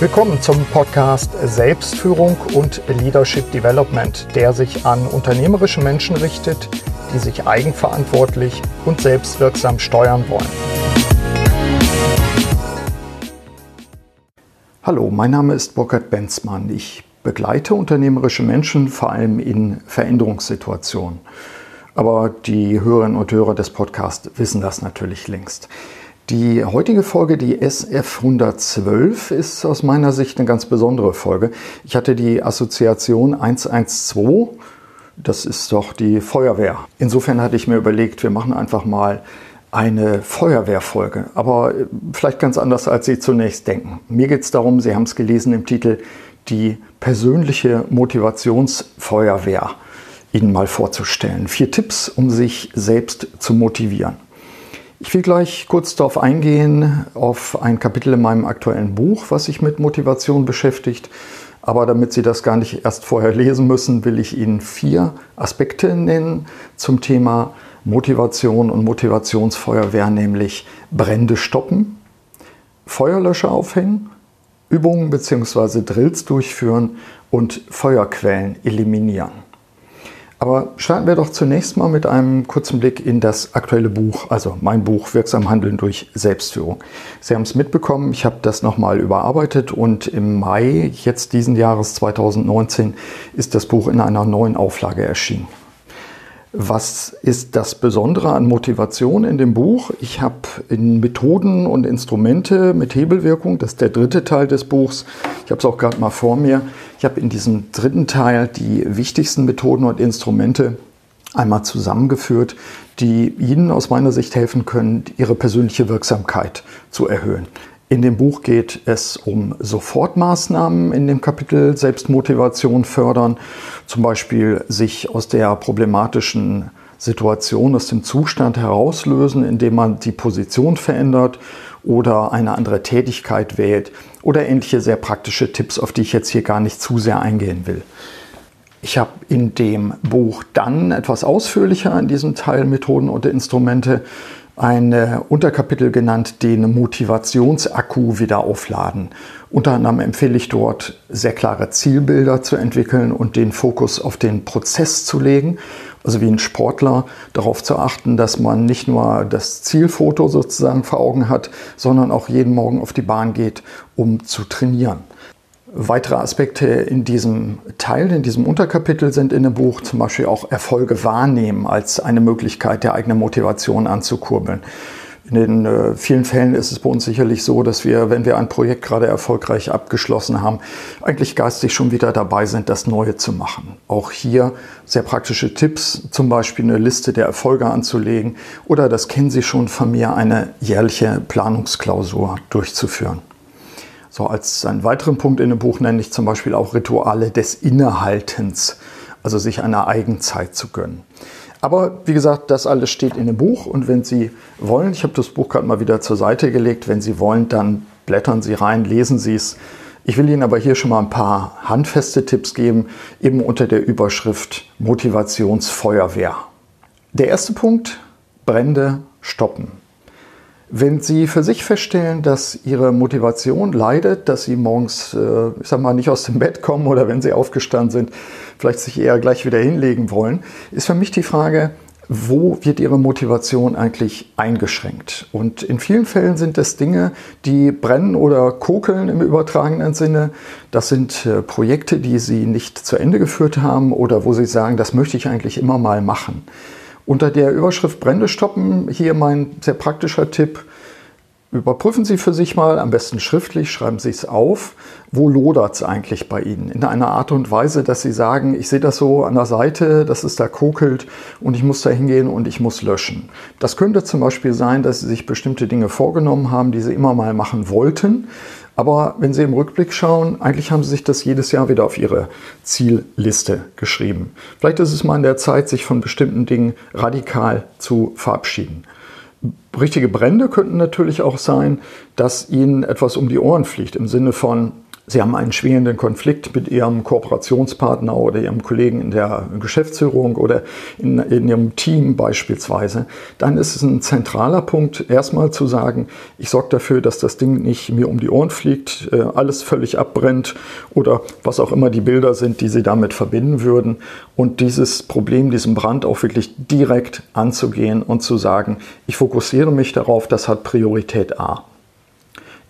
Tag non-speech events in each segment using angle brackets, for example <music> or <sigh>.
Willkommen zum Podcast Selbstführung und Leadership Development, der sich an unternehmerische Menschen richtet, die sich eigenverantwortlich und selbstwirksam steuern wollen. Hallo, mein Name ist Burkhard Benzmann. Ich begleite unternehmerische Menschen vor allem in Veränderungssituationen. Aber die Hörerinnen und Hörer des Podcasts wissen das natürlich längst. Die heutige Folge, die SF 112, ist aus meiner Sicht eine ganz besondere Folge. Ich hatte die Assoziation 112, das ist doch die Feuerwehr. Insofern hatte ich mir überlegt, wir machen einfach mal eine Feuerwehrfolge, aber vielleicht ganz anders, als Sie zunächst denken. Mir geht es darum, Sie haben es gelesen im Titel, die persönliche Motivationsfeuerwehr Ihnen mal vorzustellen. Vier Tipps, um sich selbst zu motivieren. Ich will gleich kurz darauf eingehen, auf ein Kapitel in meinem aktuellen Buch, was sich mit Motivation beschäftigt. Aber damit Sie das gar nicht erst vorher lesen müssen, will ich Ihnen vier Aspekte nennen zum Thema Motivation und Motivationsfeuerwehr, nämlich Brände stoppen, Feuerlöscher aufhängen, Übungen bzw. Drills durchführen und Feuerquellen eliminieren. Aber starten wir doch zunächst mal mit einem kurzen Blick in das aktuelle Buch, also mein Buch Wirksam Handeln durch Selbstführung. Sie haben es mitbekommen, ich habe das nochmal überarbeitet und im Mai jetzt diesen Jahres 2019 ist das Buch in einer neuen Auflage erschienen. Was ist das Besondere an Motivation in dem Buch? Ich habe in Methoden und Instrumente mit Hebelwirkung, das ist der dritte Teil des Buchs, ich habe es auch gerade mal vor mir, ich habe in diesem dritten Teil die wichtigsten Methoden und Instrumente einmal zusammengeführt, die Ihnen aus meiner Sicht helfen können, Ihre persönliche Wirksamkeit zu erhöhen. In dem Buch geht es um Sofortmaßnahmen in dem Kapitel Selbstmotivation fördern, zum Beispiel sich aus der problematischen Situation, aus dem Zustand herauslösen, indem man die Position verändert oder eine andere Tätigkeit wählt oder ähnliche sehr praktische Tipps, auf die ich jetzt hier gar nicht zu sehr eingehen will. Ich habe in dem Buch dann etwas ausführlicher in diesem Teil Methoden und Instrumente ein Unterkapitel genannt, den Motivationsakku wieder aufladen. Unter anderem empfehle ich dort sehr klare Zielbilder zu entwickeln und den Fokus auf den Prozess zu legen. Also wie ein Sportler darauf zu achten, dass man nicht nur das Zielfoto sozusagen vor Augen hat, sondern auch jeden Morgen auf die Bahn geht, um zu trainieren. Weitere Aspekte in diesem Teil, in diesem Unterkapitel sind in dem Buch zum Beispiel auch Erfolge wahrnehmen als eine Möglichkeit der eigenen Motivation anzukurbeln. In den äh, vielen Fällen ist es bei uns sicherlich so, dass wir, wenn wir ein Projekt gerade erfolgreich abgeschlossen haben, eigentlich geistig schon wieder dabei sind, das Neue zu machen. Auch hier sehr praktische Tipps, zum Beispiel eine Liste der Erfolge anzulegen oder, das kennen Sie schon von mir, eine jährliche Planungsklausur durchzuführen. So als einen weiteren Punkt in dem Buch nenne ich zum Beispiel auch Rituale des Innehaltens, also sich eine Eigenzeit zu gönnen. Aber wie gesagt, das alles steht in dem Buch und wenn Sie wollen, ich habe das Buch gerade mal wieder zur Seite gelegt, wenn Sie wollen, dann blättern Sie rein, lesen Sie es. Ich will Ihnen aber hier schon mal ein paar handfeste Tipps geben, eben unter der Überschrift Motivationsfeuerwehr. Der erste Punkt, Brände stoppen. Wenn Sie für sich feststellen, dass Ihre Motivation leidet, dass Sie morgens, äh, ich sag mal, nicht aus dem Bett kommen oder wenn Sie aufgestanden sind, vielleicht sich eher gleich wieder hinlegen wollen, ist für mich die Frage, wo wird Ihre Motivation eigentlich eingeschränkt? Und in vielen Fällen sind es Dinge, die brennen oder kokeln im übertragenen Sinne. Das sind äh, Projekte, die Sie nicht zu Ende geführt haben oder wo Sie sagen, das möchte ich eigentlich immer mal machen. Unter der Überschrift Brände stoppen hier mein sehr praktischer Tipp. Überprüfen Sie für sich mal, am besten schriftlich, schreiben Sie es auf, wo lodert es eigentlich bei Ihnen? In einer Art und Weise, dass Sie sagen, ich sehe das so an der Seite, dass es da kokelt und ich muss da hingehen und ich muss löschen. Das könnte zum Beispiel sein, dass Sie sich bestimmte Dinge vorgenommen haben, die Sie immer mal machen wollten aber wenn Sie im Rückblick schauen, eigentlich haben Sie sich das jedes Jahr wieder auf Ihre Zielliste geschrieben. Vielleicht ist es mal in der Zeit, sich von bestimmten Dingen radikal zu verabschieden. Richtige Brände könnten natürlich auch sein, dass Ihnen etwas um die Ohren fliegt, im Sinne von, Sie haben einen schwingenden Konflikt mit Ihrem Kooperationspartner oder Ihrem Kollegen in der Geschäftsführung oder in, in, Ihrem Team beispielsweise, dann ist es ein zentraler Punkt, erstmal zu sagen, ich sorge dafür, dass das Ding nicht mir um die Ohren fliegt, äh, alles völlig abbrennt oder was auch immer die Bilder sind, die Sie damit verbinden würden. Und dieses Problem, diesen Brand auch wirklich direkt anzugehen und zu sagen, ich fokussiere mich darauf, das hat Priorität A.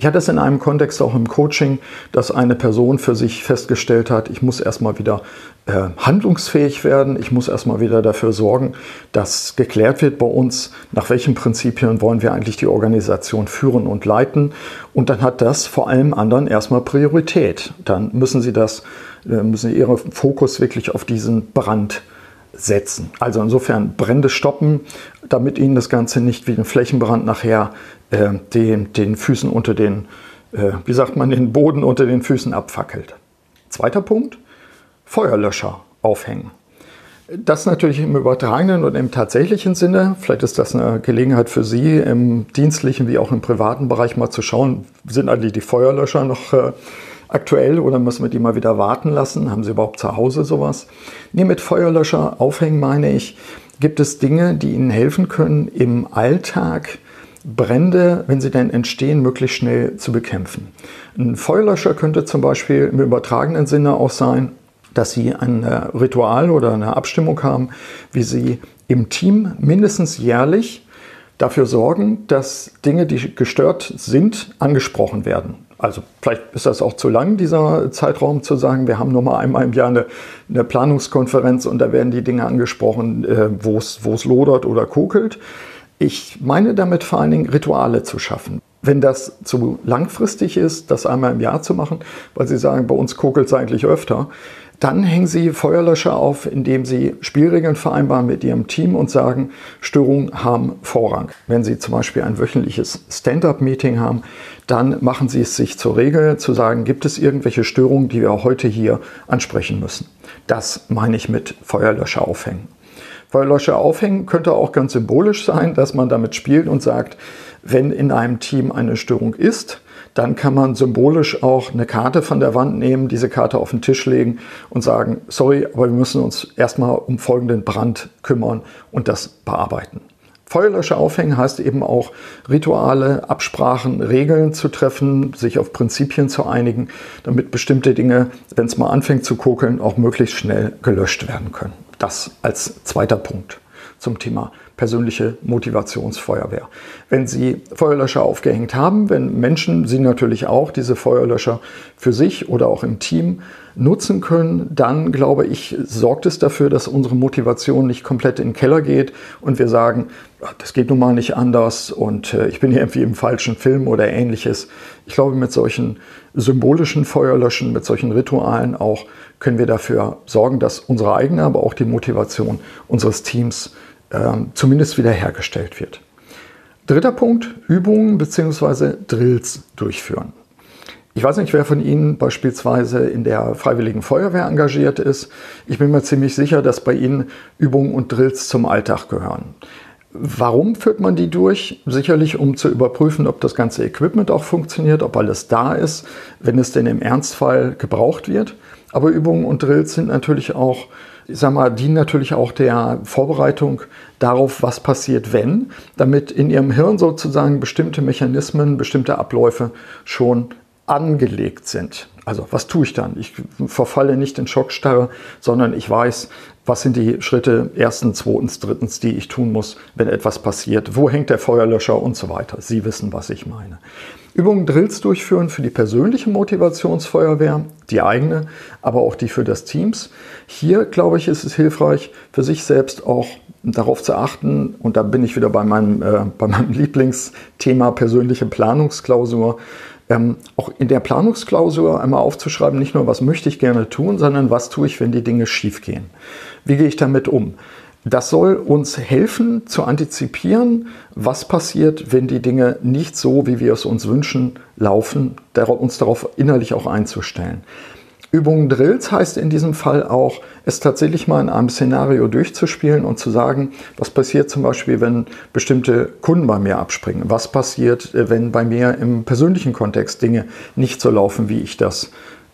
Ich hatte es in einem Kontext auch im Coaching, dass eine Person für sich festgestellt hat, ich muss erstmal wieder äh, handlungsfähig werden, ich muss erstmal wieder dafür sorgen, dass geklärt wird bei uns, nach welchen Prinzipien wollen wir eigentlich die Organisation führen und leiten. Und dann hat das vor allem anderen erstmal Priorität. Dann müssen Sie das, äh, müssen Sie Ihren Fokus wirklich auf diesen Brand setzen. Also insofern Brände stoppen, damit Ihnen das Ganze nicht wie ein Flächenbrand nachher äh, den, den Füßen unter den, äh, wie sagt man, den Boden unter den Füßen abfackelt. Zweiter Punkt, Feuerlöscher aufhängen. Das natürlich im übertragenen und im tatsächlichen Sinne. Vielleicht ist das eine Gelegenheit für Sie im dienstlichen wie auch im privaten Bereich mal zu schauen, sind eigentlich die Feuerlöscher noch äh, aktuell oder müssen wir die mal wieder warten lassen? Haben Sie überhaupt zu Hause sowas? Nee, mit Feuerlöscher aufhängen meine ich, gibt es Dinge, die Ihnen helfen können, im Alltag Brände, wenn sie denn entstehen, möglichst schnell zu bekämpfen. Ein Feuerlöscher könnte zum Beispiel im übertragenen Sinne auch sein, dass Sie ein Ritual oder eine Abstimmung haben, wie Sie im Team mindestens jährlich dafür sorgen, dass Dinge, die gestört sind, angesprochen werden. Also vielleicht ist das auch zu lang, dieser Zeitraum zu sagen, wir haben nur mal einmal im Jahr eine, eine Planungskonferenz und da werden die Dinge angesprochen, äh, wo es lodert oder kokelt. Ich meine damit vor allen Dingen Rituale zu schaffen. Wenn das zu langfristig ist, das einmal im Jahr zu machen, weil Sie sagen, bei uns kokelt es eigentlich öfter, dann hängen Sie Feuerlöscher auf, indem Sie Spielregeln vereinbaren mit Ihrem Team und sagen, Störungen haben Vorrang. Wenn Sie zum Beispiel ein wöchentliches Stand-up-Meeting haben, dann machen Sie es sich zur Regel zu sagen, gibt es irgendwelche Störungen, die wir heute hier ansprechen müssen. Das meine ich mit Feuerlöscher aufhängen. Feuerlöscher aufhängen könnte auch ganz symbolisch sein, dass man damit spielt und sagt, wenn in einem Team eine Störung ist, dann kann man symbolisch auch eine Karte von der Wand nehmen, diese Karte auf den Tisch legen und sagen, sorry, aber wir müssen uns erstmal um folgenden Brand kümmern und das bearbeiten. Feuerlöscher aufhängen heißt eben auch Rituale, Absprachen, Regeln zu treffen, sich auf Prinzipien zu einigen, damit bestimmte Dinge, wenn es mal anfängt zu kokeln, auch möglichst schnell gelöscht werden können. Das als zweiter Punkt zum Thema persönliche Motivationsfeuerwehr. Wenn Sie Feuerlöscher aufgehängt haben, wenn Menschen Sie natürlich auch diese Feuerlöscher für sich oder auch im Team nutzen können, dann glaube ich, sorgt es dafür, dass unsere Motivation nicht komplett in den Keller geht und wir sagen, das geht nun mal nicht anders und äh, ich bin hier irgendwie im falschen Film oder ähnliches. Ich glaube, mit solchen symbolischen Feuerlöschen, mit solchen Ritualen auch, können wir dafür sorgen, dass unsere eigene, aber auch die Motivation unseres Teams ähm, zumindest wiederhergestellt wird. Dritter Punkt, Übungen bzw. Drills durchführen. Ich weiß nicht, wer von Ihnen beispielsweise in der Freiwilligen Feuerwehr engagiert ist. Ich bin mir ziemlich sicher, dass bei Ihnen Übungen und Drills zum Alltag gehören. Warum führt man die durch? Sicherlich, um zu überprüfen, ob das ganze Equipment auch funktioniert, ob alles da ist, wenn es denn im Ernstfall gebraucht wird. Aber Übungen und Drills sind natürlich auch, ich sag mal, dienen natürlich auch der Vorbereitung darauf, was passiert, wenn, damit in Ihrem Hirn sozusagen bestimmte Mechanismen, bestimmte Abläufe schon angelegt sind. Also was tue ich dann? Ich verfalle nicht in Schockstarre, sondern ich weiß, was sind die Schritte erstens, zweitens, drittens, die ich tun muss, wenn etwas passiert. Wo hängt der Feuerlöscher und so weiter. Sie wissen, was ich meine. Übungen, Drills durchführen für die persönliche Motivationsfeuerwehr, die eigene, aber auch die für das Teams. Hier, glaube ich, ist es hilfreich, für sich selbst auch darauf zu achten, und da bin ich wieder bei meinem, äh, bei meinem <laughs> Lieblingsthema persönliche Planungsklausur, ähm, auch in der Planungsklausur einmal aufzuschreiben, nicht nur, was möchte ich gerne tun, sondern was tue ich, wenn die Dinge schief gehen. Wie gehe ich damit um? Das soll uns helfen zu antizipieren, was passiert, wenn die Dinge nicht so, wie wir es uns wünschen, laufen, uns darauf innerlich auch einzustellen. Übungen Drills heißt in diesem Fall auch, es tatsächlich mal in einem Szenario durchzuspielen und zu sagen, was passiert zum Beispiel, wenn bestimmte Kunden bei mir abspringen? Was passiert, äh, wenn bei mir im persönlichen Kontext Dinge nicht so laufen, wie ich das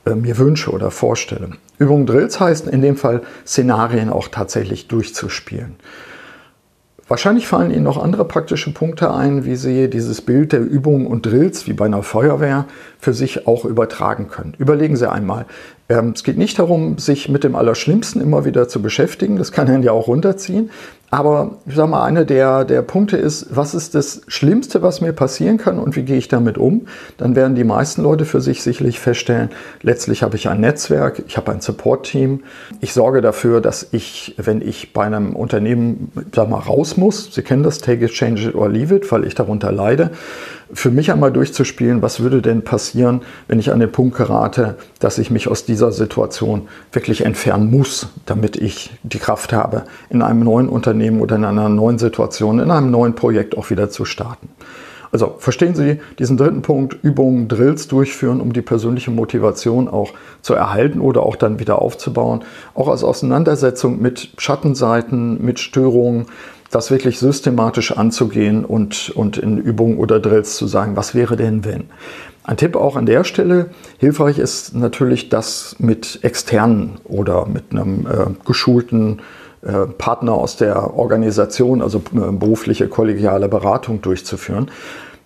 äh, mir wünsche oder vorstelle? Übungen Drills heißt in dem Fall, Szenarien auch tatsächlich durchzuspielen. Wahrscheinlich fallen Ihnen noch andere praktische Punkte ein, wie Sie dieses Bild der Übungen und Drills wie bei einer Feuerwehr für sich auch übertragen können. Überlegen Sie einmal. Ähm, es geht nicht darum, sich mit dem Allerschlimmsten immer wieder zu beschäftigen. Das kann einen ja auch runterziehen. Aber ich sage mal, einer der, der Punkte ist, was ist das Schlimmste, was mir passieren kann und wie gehe ich damit um? Dann werden die meisten Leute für sich sicherlich feststellen, letztlich habe ich ein Netzwerk, ich habe ein Support-Team. Ich sorge dafür, dass ich, wenn ich bei einem Unternehmen, sag mal, raus muss, Sie kennen das, take it, change it or leave it, weil ich darunter leide, für mich einmal durchzuspielen, was würde denn passieren, wenn ich an den Punkt gerate, dass ich mich aus dieser Situation wirklich entfernen muss, damit ich die Kraft habe, in einem neuen Unternehmen oder in einer neuen Situation, in einem neuen Projekt auch wieder zu starten. Also verstehen Sie diesen dritten Punkt, Übungen, Drills durchführen, um die persönliche Motivation auch zu erhalten oder auch dann wieder aufzubauen. Auch als Auseinandersetzung mit Schattenseiten, mit Störungen, das wirklich systematisch anzugehen und, und in Übungen oder Drills zu sagen, was wäre denn wenn? Ein Tipp auch an der Stelle, hilfreich ist natürlich das mit externen oder mit einem äh, geschulten äh, Partner aus der Organisation, also äh, berufliche kollegiale Beratung durchzuführen.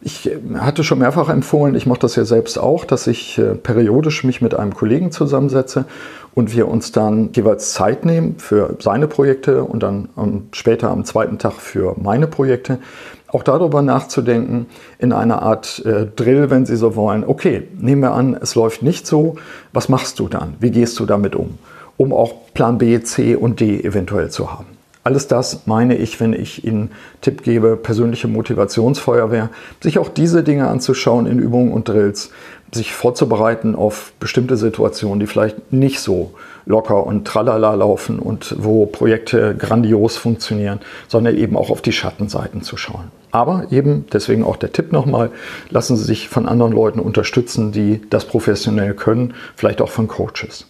Ich äh, hatte schon mehrfach empfohlen, ich mache das ja selbst auch, dass ich äh, periodisch mich mit einem Kollegen zusammensetze und wir uns dann jeweils Zeit nehmen für seine Projekte und dann später am zweiten Tag für meine Projekte. Auch darüber nachzudenken, in einer Art äh, Drill, wenn Sie so wollen. Okay, nehmen wir an, es läuft nicht so. Was machst du dann? Wie gehst du damit um? Um auch Plan B, C und D eventuell zu haben. Alles das meine ich, wenn ich Ihnen Tipp gebe, persönliche Motivationsfeuerwehr, sich auch diese Dinge anzuschauen in Übungen und Drills, sich vorzubereiten auf bestimmte Situationen, die vielleicht nicht so locker und tralala laufen und wo Projekte grandios funktionieren, sondern eben auch auf die Schattenseiten zu schauen. Aber eben, deswegen auch der Tipp nochmal, lassen Sie sich von anderen Leuten unterstützen, die das professionell können, vielleicht auch von Coaches.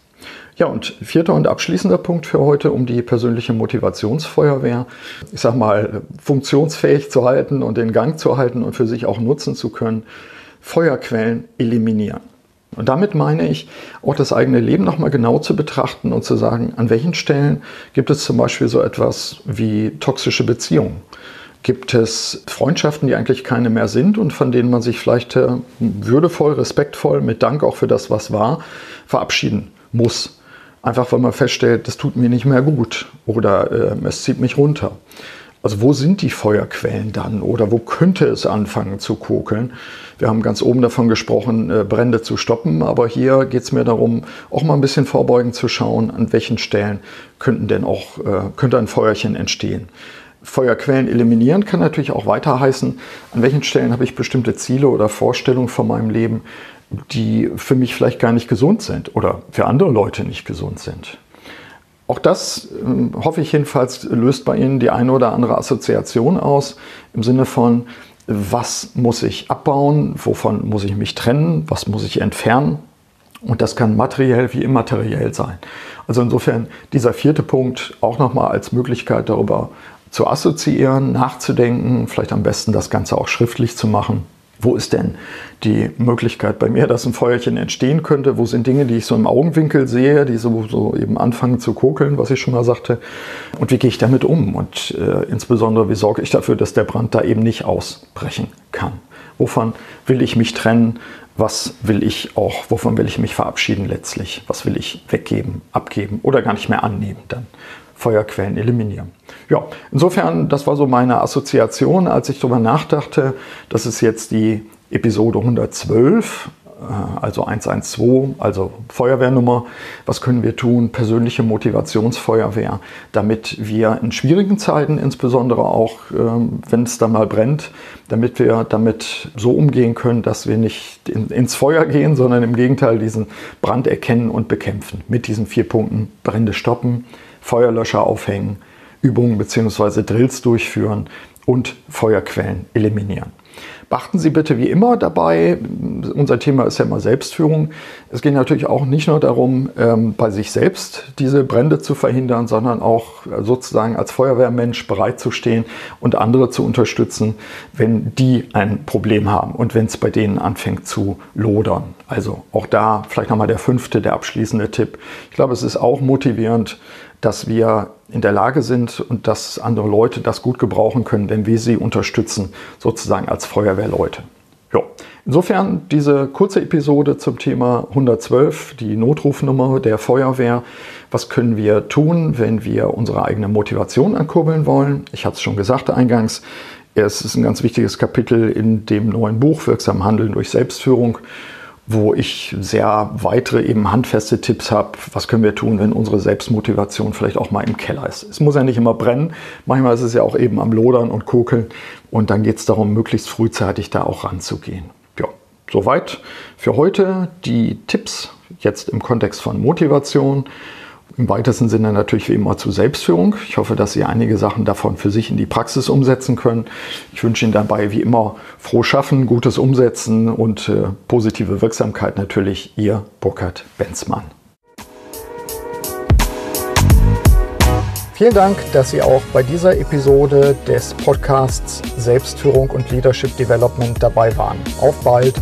Ja, und vierter und abschließender Punkt für heute, um die persönliche Motivationsfeuerwehr, ich sag mal, funktionsfähig zu halten und in Gang zu halten und für sich auch nutzen zu können, Feuerquellen eliminieren. Und damit meine ich, auch das eigene Leben nochmal genau zu betrachten und zu sagen, an welchen Stellen gibt es zum Beispiel so etwas wie toxische Beziehungen. Gibt es Freundschaften, die eigentlich keine mehr sind und von denen man sich vielleicht äh, würdevoll, respektvoll, mit Dank auch für das, was war, verabschieden muss? Einfach weil man feststellt, das tut mir nicht mehr gut oder äh, es zieht mich runter. Also wo sind die Feuerquellen dann oder wo könnte es anfangen zu kokeln? Wir haben ganz oben davon gesprochen, äh, Brände zu stoppen, aber hier geht es mir darum, auch mal ein bisschen vorbeugend zu schauen, an welchen Stellen könnten denn auch, äh, könnte ein Feuerchen entstehen. Feuerquellen eliminieren kann natürlich auch weiter heißen, an welchen Stellen habe ich bestimmte Ziele oder Vorstellungen von meinem Leben, die für mich vielleicht gar nicht gesund sind oder für andere Leute nicht gesund sind. Auch das, äh, hoffe ich jedenfalls, löst bei Ihnen die eine oder andere Assoziation aus, im Sinne von, was muss ich abbauen, wovon muss ich mich trennen, was muss ich entfernen. Und das kann materiell wie immateriell sein. Also insofern dieser vierte Punkt auch nochmal als Möglichkeit darüber zu assoziieren, nachzudenken, vielleicht am besten das Ganze auch schriftlich zu machen wo ist denn die Möglichkeit bei mir, dass ein Feuerchen entstehen könnte? Wo sind Dinge, die ich so im Augenwinkel sehe, die so, so eben anfangen zu kokeln, was ich schon mal sagte? Und wie gehe ich damit um? Und äh, insbesondere, wie sorge ich dafür, dass der Brand da eben nicht ausbrechen kann? Wovon will ich mich trennen? Was will ich auch, wovon will ich mich verabschieden letztlich? Was will ich weggeben, abgeben oder gar nicht mehr annehmen dann? Feuerquellen eliminieren. Ja, insofern, das war so meine Assoziation, als ich darüber nachdachte, das ist jetzt die Episode 112, äh, also 112, also Feuerwehrnummer. Was können wir tun? Persönliche Motivationsfeuerwehr, damit wir in schwierigen Zeiten, insbesondere auch ähm, wenn es da mal brennt, damit wir damit so umgehen können, dass wir nicht ins Feuer gehen, sondern im Gegenteil diesen Brand erkennen und bekämpfen. Mit diesen vier Punkten Brände stoppen, Feuerlöscher aufhängen, Übungen bzw. Drills durchführen und Feuerquellen eliminieren. Beachten Sie bitte wie immer dabei, unser Thema ist ja immer Selbstführung. Es geht natürlich auch nicht nur darum, ähm, bei sich selbst diese Brände zu verhindern, sondern auch sozusagen als Feuerwehrmensch bereitzustehen und andere zu unterstützen, wenn die ein Problem haben und wenn es bei denen anfängt zu lodern. Also auch da vielleicht nochmal der fünfte, der abschließende Tipp. Ich glaube, es ist auch motivierend, dass wir in der Lage sind und dass andere Leute das gut gebrauchen können, wenn wir sie unterstützen, sozusagen als Feuerwehrleute. Ja. Insofern diese kurze Episode zum Thema 112, die Notrufnummer der Feuerwehr. Was können wir tun, wenn wir unsere eigene Motivation ankurbeln wollen? Ich hatte es schon gesagt eingangs. Es ist ein ganz wichtiges Kapitel in dem neuen Buch Wirksam Handeln durch Selbstführung wo ich sehr weitere, eben handfeste Tipps habe, was können wir tun, wenn unsere Selbstmotivation vielleicht auch mal im Keller ist. Es muss ja nicht immer brennen, manchmal ist es ja auch eben am Lodern und Kokeln und dann geht es darum, möglichst frühzeitig da auch ranzugehen. Ja, soweit für heute die Tipps jetzt im Kontext von Motivation im weitesten Sinne natürlich wie immer zu Selbstführung. Ich hoffe, dass Sie einige Sachen davon für sich in die Praxis umsetzen können. Ich wünsche Ihnen dabei wie immer froh Schaffen, gutes Umsetzen und äh, positive Wirksamkeit natürlich. Ihr Burkhard Benzmann. Vielen Dank, dass Sie auch bei dieser Episode des Podcasts Selbstführung und Leadership Development dabei waren. Auf bald!